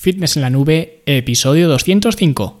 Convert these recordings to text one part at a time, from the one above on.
Fitness en la Nube, episodio 205.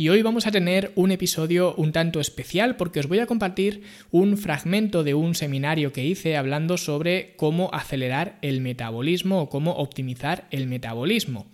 Y hoy vamos a tener un episodio un tanto especial porque os voy a compartir un fragmento de un seminario que hice hablando sobre cómo acelerar el metabolismo o cómo optimizar el metabolismo.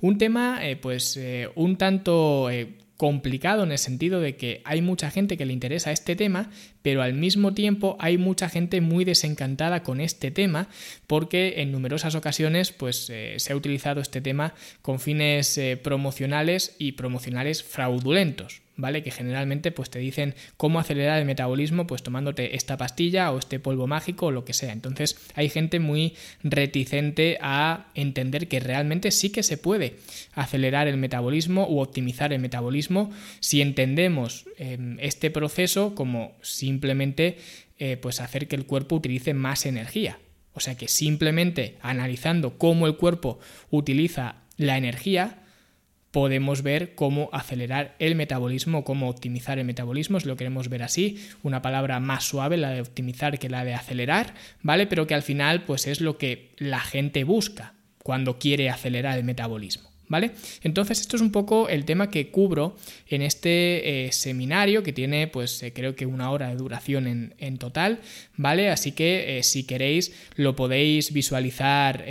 Un tema eh, pues eh, un tanto eh, complicado en el sentido de que hay mucha gente que le interesa este tema, pero al mismo tiempo hay mucha gente muy desencantada con este tema porque en numerosas ocasiones pues eh, se ha utilizado este tema con fines eh, promocionales y promocionales fraudulentos. ¿Vale? Que generalmente pues te dicen cómo acelerar el metabolismo pues tomándote esta pastilla o este polvo mágico o lo que sea. Entonces hay gente muy reticente a entender que realmente sí que se puede acelerar el metabolismo u optimizar el metabolismo si entendemos em, este proceso como simplemente eh, pues hacer que el cuerpo utilice más energía. O sea que simplemente analizando cómo el cuerpo utiliza la energía, podemos ver cómo acelerar el metabolismo, cómo optimizar el metabolismo, si lo queremos ver así, una palabra más suave, la de optimizar que la de acelerar, ¿vale? Pero que al final pues es lo que la gente busca cuando quiere acelerar el metabolismo. ¿Vale? Entonces esto es un poco el tema que cubro en este eh, seminario que tiene pues eh, creo que una hora de duración en, total, ¿vale? Así que eh, si queréis lo podéis visualizar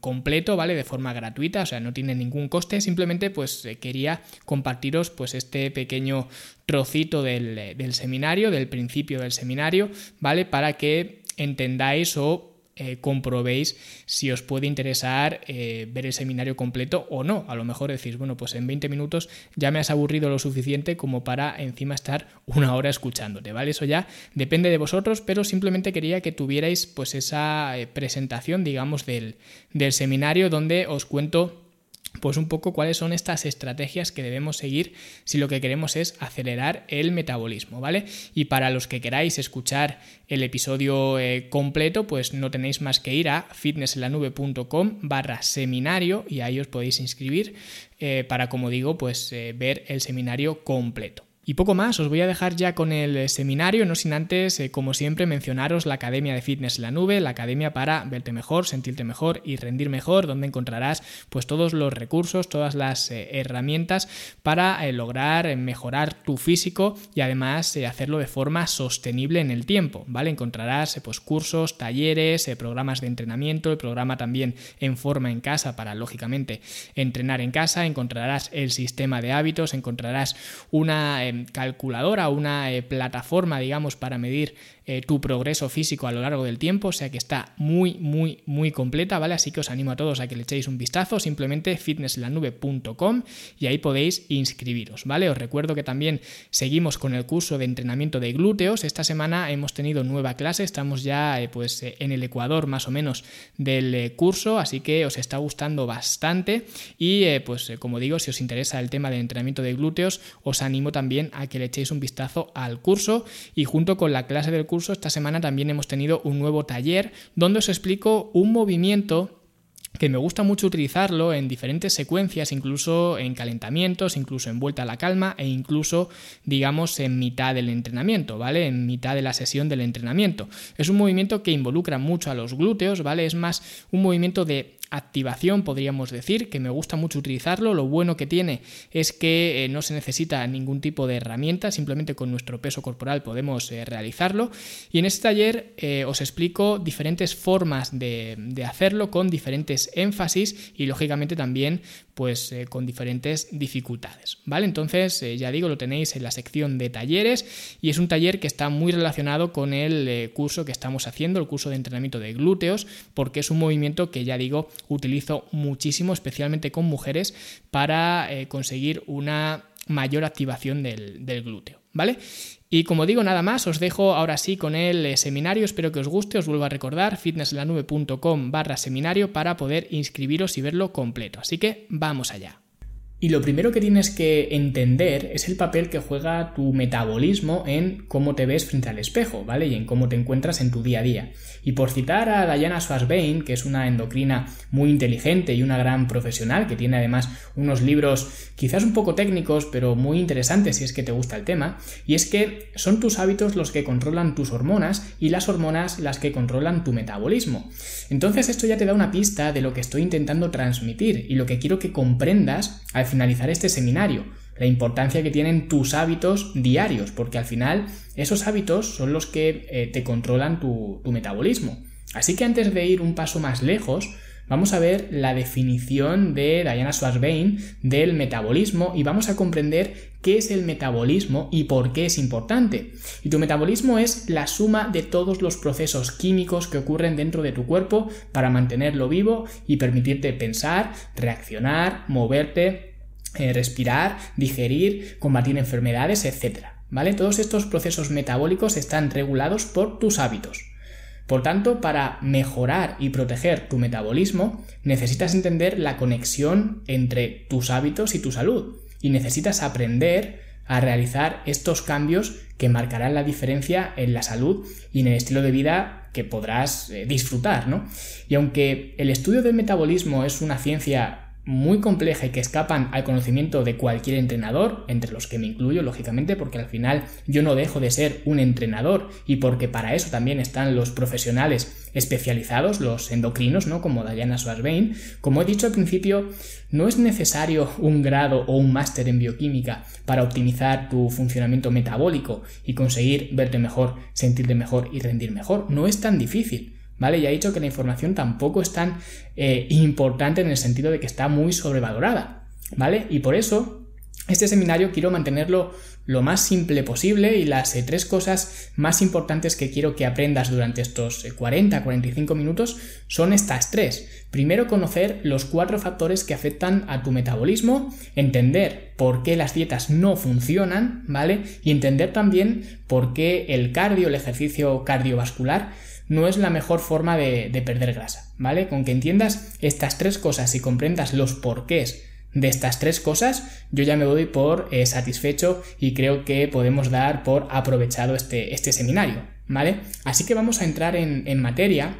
completo, ¿vale? De forma gratuita, o sea, no tiene ningún coste, simplemente pues quería compartiros pues este pequeño trocito del, del seminario, del principio del seminario, ¿vale? Para que entendáis o eh, comprobéis si os puede interesar eh, ver el seminario completo o no. A lo mejor decís, bueno, pues en 20 minutos ya me has aburrido lo suficiente como para encima estar una hora escuchándote, ¿vale? Eso ya depende de vosotros, pero simplemente quería que tuvierais pues esa eh, presentación, digamos, del, del seminario donde os cuento pues un poco cuáles son estas estrategias que debemos seguir si lo que queremos es acelerar el metabolismo, ¿vale? Y para los que queráis escuchar el episodio eh, completo, pues no tenéis más que ir a fitnessenlanube.com barra seminario y ahí os podéis inscribir eh, para, como digo, pues eh, ver el seminario completo. Y poco más, os voy a dejar ya con el eh, seminario, no sin antes, eh, como siempre, mencionaros la Academia de Fitness en la Nube, la academia para verte mejor, sentirte mejor y rendir mejor, donde encontrarás pues todos los recursos, todas las eh, herramientas para lograr mejorar tu físico y además hacerlo de forma sostenible en el tiempo, ¿vale? Encontrarás pues cursos, talleres, programas de entrenamiento, el programa también en forma en casa para, lógicamente, entrenar en casa, encontrarás el sistema de hábitos, encontrarás una calculadora, una eh, plataforma, digamos, para medir eh, tu progreso físico a lo largo del tiempo, o sea que está muy, muy, muy completa, ¿vale? Así que os animo a todos a que le echéis un vistazo, simplemente fitnesslanube.com y ahí podéis inscribiros, ¿vale? Os recuerdo que también seguimos con el curso de entrenamiento de glúteos. Esta semana hemos tenido nueva clase, estamos ya eh, pues en el ecuador más o menos del curso, así que os está gustando bastante y pues como digo, si os interesa el tema del entrenamiento de glúteos, os animo también a que le echéis un vistazo al curso y junto con la clase del curso esta semana también hemos tenido un nuevo taller donde os explico un movimiento que me gusta mucho utilizarlo en diferentes secuencias, incluso en calentamientos, incluso en vuelta a la calma e incluso, digamos, en mitad del entrenamiento, ¿vale? En mitad de la sesión del entrenamiento. Es un movimiento que involucra mucho a los glúteos, ¿vale? Es más un movimiento de activación, podríamos decir, que me gusta mucho utilizarlo. Lo bueno que tiene es que eh, no se necesita ningún tipo de herramienta, simplemente con nuestro peso corporal podemos eh, realizarlo. Y en este taller eh, os explico diferentes formas de, de, hacerlo con diferentes énfasis y lógicamente también pues con diferentes dificultades. ¿Vale? Entonces, ya digo, lo tenéis en la sección de talleres y es un taller que está muy relacionado con el curso que estamos haciendo, el curso de entrenamiento de glúteos, porque es un movimiento que ya digo utilizo muchísimo, especialmente con mujeres, para eh, conseguir una mayor activación del, glúteo. ¿Vale? Y como digo nada más, os dejo ahora sí con el eh, seminario, espero que os guste, os vuelvo a recordar fitnesslanube.com barra seminario para poder inscribiros y verlo completo. Así que vamos allá. Y lo primero que tienes que entender es el papel que juega tu metabolismo en cómo te ves frente al espejo, ¿vale? Y en cómo te encuentras en tu día a día. Y por citar a Diana Schwarzbein, que es una endocrina muy inteligente y una gran profesional, que tiene además unos libros quizás un poco técnicos, pero muy interesantes si es que te gusta el tema, y es que son tus hábitos los que controlan tus hormonas y las hormonas las que controlan tu metabolismo. Entonces esto ya te da una pista de lo que estoy intentando transmitir y lo que quiero que comprendas finalizar este seminario, la importancia que tienen tus hábitos diarios, porque al final esos hábitos son los que eh, te controlan tu, metabolismo. Así que antes de ir un paso más lejos, vamos a ver la definición de Diana Schwarzbein del metabolismo y vamos a comprender qué es el metabolismo y por qué es importante. Y tu metabolismo es la suma de todos los procesos químicos que ocurren dentro de tu cuerpo para mantenerlo vivo y permitirte pensar, reaccionar, moverte, eh, respirar, digerir, combatir enfermedades, etc. ¿Vale? Todos estos procesos metabólicos están regulados por tus hábitos. Por tanto, para mejorar y proteger tu metabolismo, necesitas entender la conexión entre tus hábitos y tu salud. Y necesitas aprender a realizar estos cambios que marcarán la diferencia en la salud y en el estilo de vida que podrás eh, disfrutar, ¿no? Y aunque el estudio del metabolismo es una ciencia muy compleja y que escapan al conocimiento de cualquier entrenador, entre los que me incluyo, lógicamente, porque al final yo no dejo de ser un entrenador y porque para eso también están los profesionales especializados, los endocrinos, ¿no? Como Diana Schwarzbein. Como he dicho al principio, no es necesario un grado o un máster en bioquímica para optimizar tu funcionamiento metabólico y conseguir verte mejor, sentirte mejor y rendir mejor. No es tan difícil. ¿Vale? Ya he dicho que la información tampoco es tan eh, importante en el sentido de que está muy sobrevalorada, ¿vale? Y por eso este seminario quiero mantenerlo lo más simple posible y las eh, tres cosas más importantes que quiero que aprendas durante estos 40-45 eh, minutos son estas tres. Primero, conocer los cuatro factores que afectan a tu metabolismo, entender por qué las dietas no funcionan, ¿vale? Y entender también por qué el cardio, el ejercicio cardiovascular, no es la mejor forma de, perder grasa, ¿vale? Con que entiendas estas tres cosas y comprendas los porqués de estas tres cosas, yo ya me doy por eh, satisfecho y creo que podemos dar por aprovechado este, este seminario, ¿vale? Así que vamos a entrar en, materia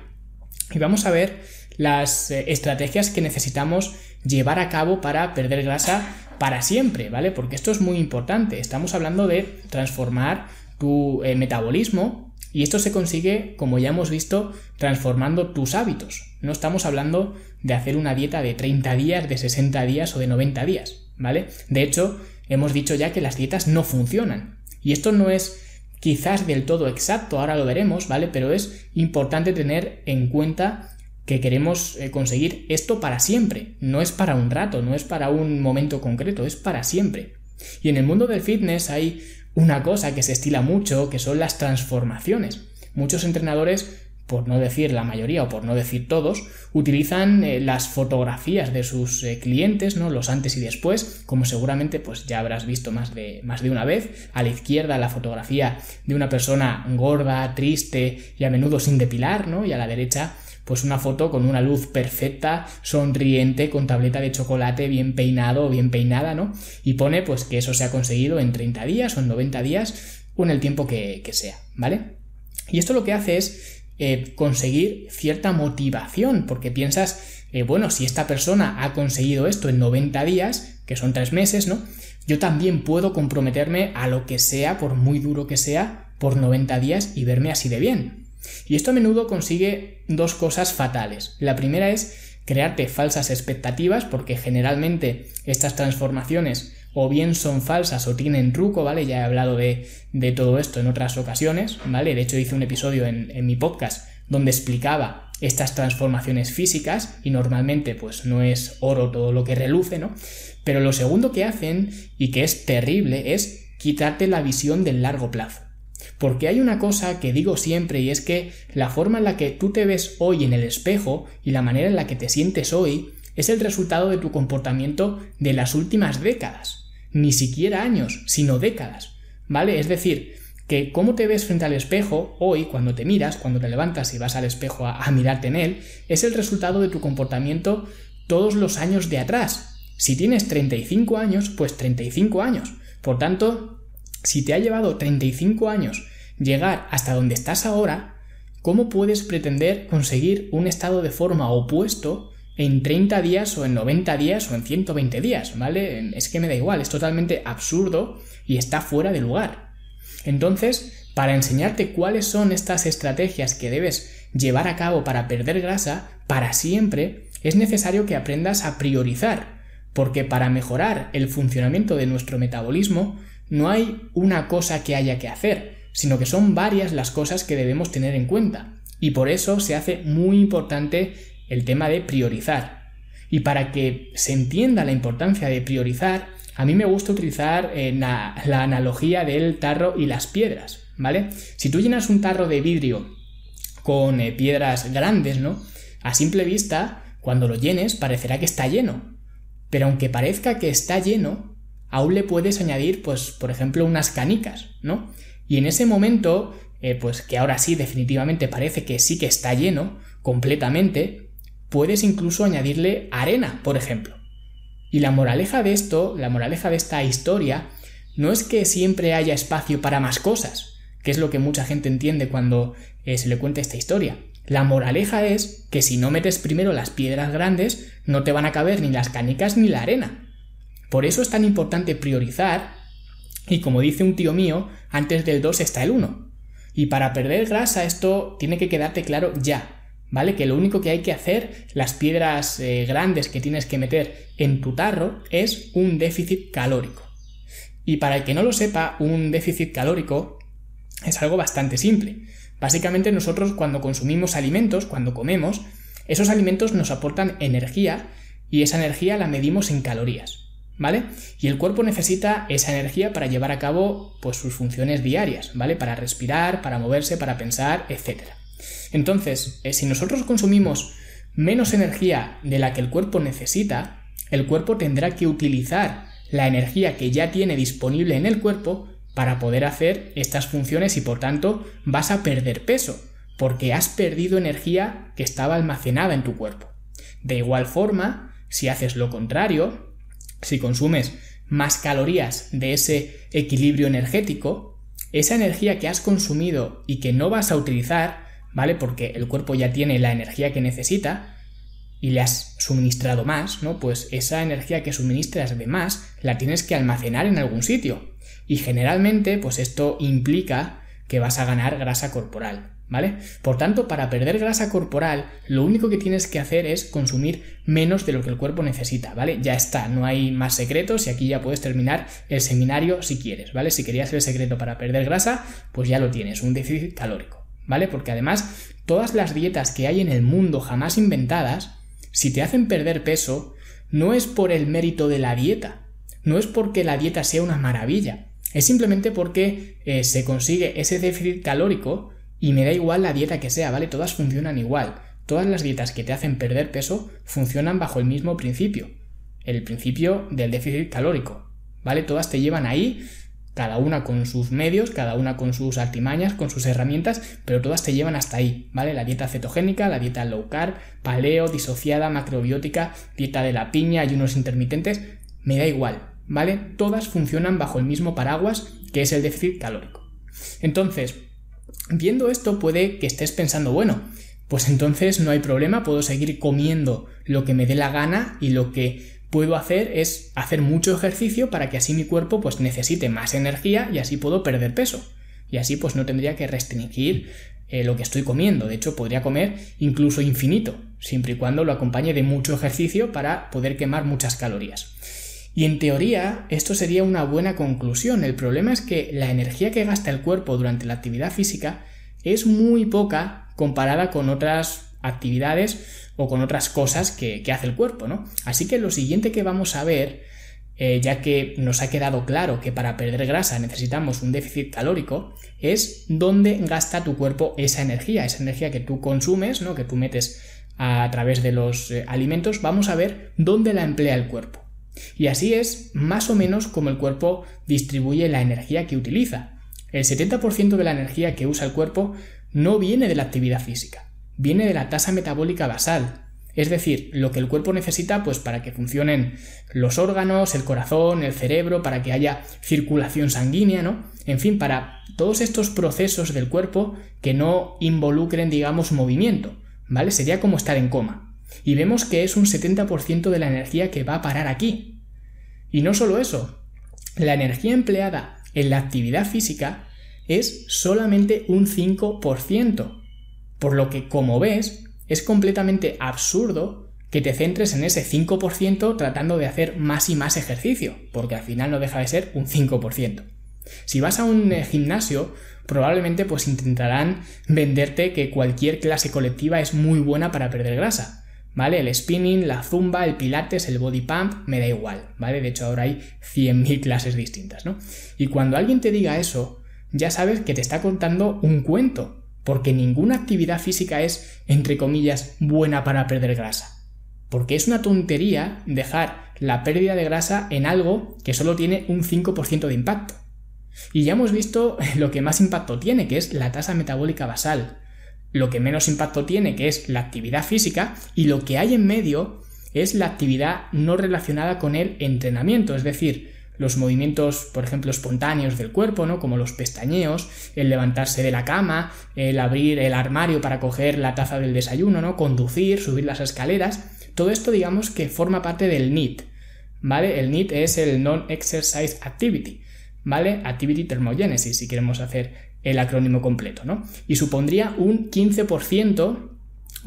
y vamos a ver las eh, estrategias que necesitamos llevar a cabo para perder grasa para siempre, ¿vale? Porque esto es muy importante. Estamos hablando de transformar tu eh, metabolismo y esto se consigue, como ya hemos visto, transformando tus hábitos. No estamos hablando de hacer una dieta de 30 días, de 60 días o de 90 días, ¿vale? De hecho, hemos dicho ya que las dietas no funcionan. Y esto no es quizás del todo exacto, ahora lo veremos, ¿vale? Pero es importante tener en cuenta que queremos eh, conseguir esto para siempre. No es para un rato, no es para un momento concreto, es para siempre. Y en el mundo del fitness hay una cosa que se estila mucho, que son las transformaciones. Muchos entrenadores, por no decir la mayoría o por no decir todos, utilizan eh, las fotografías de sus eh, clientes, ¿no? Los antes y después, como seguramente pues ya habrás visto más de, más de una vez. A la izquierda la fotografía de una persona gorda, triste y a menudo sin depilar, ¿no? Y a la derecha pues una foto con una luz perfecta, sonriente, con tableta de chocolate, bien peinado o bien peinada, ¿no? Y pone pues que eso se ha conseguido en 30 días o en 90 días o en el tiempo que, sea, ¿vale? Y esto lo que hace es eh, conseguir cierta motivación, porque piensas, eh, bueno, si esta persona ha conseguido esto en 90 días, que son 3 meses, ¿no? Yo también puedo comprometerme a lo que sea, por muy duro que sea, por 90 días y verme así de bien. Y esto a menudo consigue dos cosas fatales. La primera es crearte falsas expectativas porque generalmente estas transformaciones o bien son falsas o tienen truco, ¿vale? Ya he hablado de, todo esto en otras ocasiones, ¿vale? De hecho hice un episodio en, en mi podcast donde explicaba estas transformaciones físicas y normalmente pues no es oro todo lo que reluce, ¿no? Pero lo segundo que hacen y que es terrible es quitarte la visión del largo plazo. Porque hay una cosa que digo siempre y es que la forma en la que tú te ves hoy en el espejo y la manera en la que te sientes hoy es el resultado de tu comportamiento de las últimas décadas. Ni siquiera años, sino décadas. ¿Vale? Es decir, que cómo te ves frente al espejo hoy, cuando te miras, cuando te levantas y vas al espejo a, a mirarte en él, es el resultado de tu comportamiento todos los años de atrás. Si tienes 35 años, pues 35 años. Por tanto, si te ha llevado 35 años llegar hasta donde estás ahora, ¿cómo puedes pretender conseguir un estado de forma opuesto en 30 días o en 90 días o en 120 días? ¿Vale? Es que me da igual, es totalmente absurdo y está fuera de lugar. Entonces, para enseñarte cuáles son estas estrategias que debes llevar a cabo para perder grasa para siempre, es necesario que aprendas a priorizar porque para mejorar el funcionamiento de nuestro metabolismo no hay una cosa que haya que hacer, sino que son varias las cosas que debemos tener en cuenta. Y por eso se hace muy importante el tema de priorizar. Y para que se entienda la importancia de priorizar, a mí me gusta utilizar eh, la, analogía del tarro y las piedras, ¿vale? Si tú llenas un tarro de vidrio con eh, piedras grandes, ¿no? A simple vista, cuando lo llenes, parecerá que está lleno, pero aunque parezca que está lleno, aún le puedes añadir, pues, por ejemplo, unas canicas, ¿no? Y en ese momento, eh, pues que ahora sí definitivamente parece que sí que está lleno completamente, puedes incluso añadirle arena, por ejemplo. Y la moraleja de esto, la moraleja de esta historia, no es que siempre haya espacio para más cosas, que es lo que mucha gente entiende cuando eh, se le cuenta esta historia, la moraleja es que si no metes primero las piedras grandes, no te van a caber ni las canicas ni la arena. Por eso es tan importante priorizar, y como dice un tío mío, antes del 2 está el 1. Y para perder grasa esto tiene que quedarte claro ya, ¿vale? Que lo único que hay que hacer, las piedras eh, grandes que tienes que meter en tu tarro, es un déficit calórico. Y para el que no lo sepa, un déficit calórico es algo bastante simple. Básicamente nosotros cuando consumimos alimentos, cuando comemos, esos alimentos nos aportan energía y esa energía la medimos en calorías, ¿vale? Y el cuerpo necesita esa energía para llevar a cabo pues sus funciones diarias, ¿vale? Para respirar, para moverse, para pensar, etc. Entonces, eh, si nosotros consumimos menos energía de la que el cuerpo necesita, el cuerpo tendrá que utilizar la energía que ya tiene disponible en el cuerpo para poder hacer estas funciones y por tanto vas a perder peso, porque has perdido energía que estaba almacenada en tu cuerpo. De igual forma, si haces lo contrario, si consumes más calorías de ese equilibrio energético, esa energía que has consumido y que no vas a utilizar, ¿vale? Porque el cuerpo ya tiene la energía que necesita y le has suministrado más, ¿no? Pues esa energía que suministras de más la tienes que almacenar en algún sitio. Y generalmente, pues esto implica que vas a ganar grasa corporal, ¿vale? Por tanto, para perder grasa corporal, lo único que tienes que hacer es consumir menos de lo que el cuerpo necesita, ¿vale? Ya está, no hay más secretos y aquí ya puedes terminar el seminario si quieres, ¿vale? Si querías el secreto para perder grasa, pues ya lo tienes, un déficit calórico, ¿vale? Porque además, todas las dietas que hay en el mundo jamás inventadas, si te hacen perder peso, no es por el mérito de la dieta, no es porque la dieta sea una maravilla, es simplemente porque eh, se consigue ese déficit calórico y me da igual la dieta que sea, ¿vale? Todas funcionan igual. Todas las dietas que te hacen perder peso funcionan bajo el mismo principio, el principio del déficit calórico, ¿vale? Todas te llevan ahí, cada una con sus medios, cada una con sus artimañas, con sus herramientas, pero todas te llevan hasta ahí, ¿vale? La dieta cetogénica, la dieta low carb, paleo, disociada, macrobiótica, dieta de la piña, ayunos intermitentes, me da igual, ¿vale? Todas funcionan bajo el mismo paraguas que es el déficit calórico. Entonces, viendo esto puede que estés pensando, bueno, pues entonces no hay problema, puedo seguir comiendo lo que me dé la gana y lo que puedo hacer es hacer mucho ejercicio para que así mi cuerpo pues necesite más energía y así puedo perder peso. Y así pues no tendría que restringir eh, lo que estoy comiendo. De hecho, podría comer incluso infinito, siempre y cuando lo acompañe de mucho ejercicio para poder quemar muchas calorías. Y en teoría esto sería una buena conclusión. El problema es que la energía que gasta el cuerpo durante la actividad física es muy poca comparada con otras actividades o con otras cosas que, hace el cuerpo, ¿no? Así que lo siguiente que vamos a ver, eh, ya que nos ha quedado claro que para perder grasa necesitamos un déficit calórico, es dónde gasta tu cuerpo esa energía, esa energía que tú consumes, ¿no? Que tú metes a través de los eh, alimentos, vamos a ver dónde la emplea el cuerpo. Y así es más o menos como el cuerpo distribuye la energía que utiliza. El 70% de la energía que usa el cuerpo no viene de la actividad física, viene de la tasa metabólica basal, es decir, lo que el cuerpo necesita pues para que funcionen los órganos, el corazón, el cerebro, para que haya circulación sanguínea, ¿no? En fin, para todos estos procesos del cuerpo que no involucren, digamos, movimiento, ¿vale? Sería como estar en coma. Y vemos que es un 70% de la energía que va a parar aquí. Y no solo eso, la energía empleada en la actividad física es solamente un 5%. Por lo que, como ves, es completamente absurdo que te centres en ese 5% tratando de hacer más y más ejercicio, porque al final no deja de ser un 5%. Si vas a un eh, gimnasio, probablemente pues intentarán venderte que cualquier clase colectiva es muy buena para perder grasa. ¿Vale? El spinning, la zumba, el pilates, el body pump, me da igual, ¿vale? De hecho, ahora hay 100.000 clases distintas, ¿no? Y cuando alguien te diga eso, ya sabes que te está contando un cuento, porque ninguna actividad física es, entre comillas, buena para perder grasa. Porque es una tontería dejar la pérdida de grasa en algo que solo tiene un 5% de impacto. Y ya hemos visto lo que más impacto tiene, que es la tasa metabólica basal. Lo que menos impacto tiene, que es la actividad física. Y lo que hay en medio es la actividad no relacionada con el entrenamiento, es decir, los movimientos, por ejemplo, espontáneos del cuerpo, ¿no? Como los pestañeos, el levantarse de la cama, el abrir el armario para coger la taza del desayuno, ¿no? Conducir, subir las escaleras. Todo esto, digamos que forma parte del NEAT, ¿vale? El NEAT es el Non-Exercise Activity, ¿vale? Activity Thermogenesis, si queremos hacer el acrónimo completo, ¿no? Y supondría un 15%,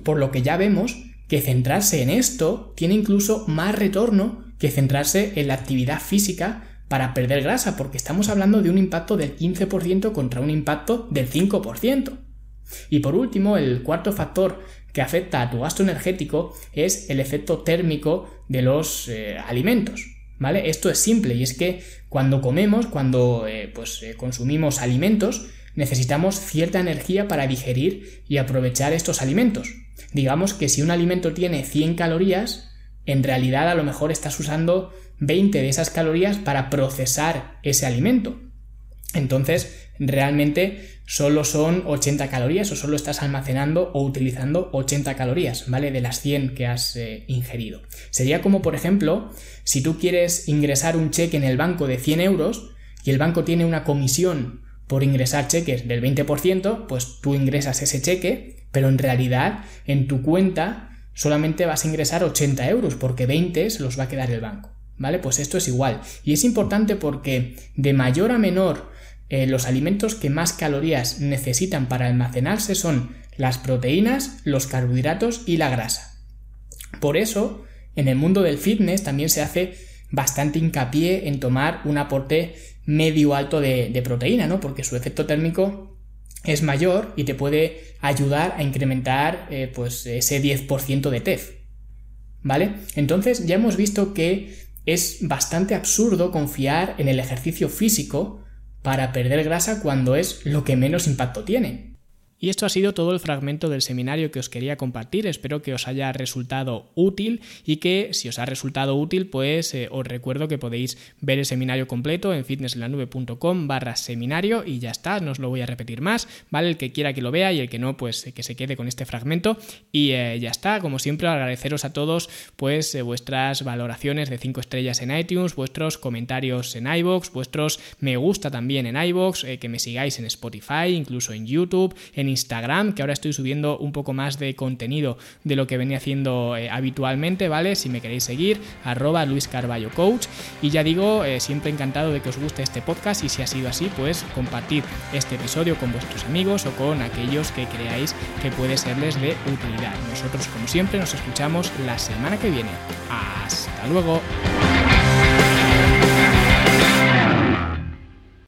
por lo que ya vemos que centrarse en esto tiene incluso más retorno que centrarse en la actividad física para perder grasa, porque estamos hablando de un impacto del 15% contra un impacto del 5%. Y por último, el cuarto factor que afecta a tu gasto energético es el efecto térmico de los eh, alimentos. ¿Vale? Esto es simple y es que cuando comemos, cuando eh, pues, eh, consumimos alimentos, necesitamos cierta energía para digerir y aprovechar estos alimentos. Digamos que si un alimento tiene 100 calorías, en realidad a lo mejor estás usando 20 de esas calorías para procesar ese alimento. Entonces, realmente solo son 80 calorías o solo estás almacenando o utilizando 80 calorías, ¿vale? De las 100 que has eh, ingerido. Sería como, por ejemplo, si tú quieres ingresar un cheque en el banco de 100 euros y el banco tiene una comisión por ingresar cheques del 20%, pues tú ingresas ese cheque, pero en realidad en tu cuenta solamente vas a ingresar 80 euros porque 20 se los va a quedar el banco. ¿Vale? Pues esto es igual. Y es importante porque de mayor a menor eh, los alimentos que más calorías necesitan para almacenarse son las proteínas, los carbohidratos y la grasa. Por eso, en el mundo del fitness también se hace bastante hincapié en tomar un aporte medio alto de, proteína, ¿no? Porque su efecto térmico es mayor y te puede ayudar a incrementar eh, pues ese 10% de TEF. ¿Vale? Entonces ya hemos visto que es bastante absurdo confiar en el ejercicio físico para perder grasa cuando es lo que menos impacto tiene. Y esto ha sido todo el fragmento del seminario que os quería compartir. Espero que os haya resultado útil y que si os ha resultado útil, pues eh, os recuerdo que podéis ver el seminario completo en fitnesslanube.com barra seminario y ya está, no os lo voy a repetir más, ¿vale? El que quiera que lo vea y el que no, pues que se quede con este fragmento y eh, ya está. Como siempre, agradeceros a todos pues eh, vuestras valoraciones de 5 estrellas en iTunes, vuestros comentarios en iBox, vuestros me gusta también en iBox, que me sigáis en Spotify, incluso en YouTube, Instagram, que ahora estoy subiendo un poco más de contenido de lo que venía haciendo eh, habitualmente, ¿vale? Si me queréis seguir, arroba Luis Carballo Coach. Y ya digo, eh, siempre encantado de que os guste este podcast y si ha sido así, pues compartid este episodio con vuestros amigos o con aquellos que creáis que puede serles de utilidad. Nosotros, como siempre, nos escuchamos la semana que viene. Hasta luego.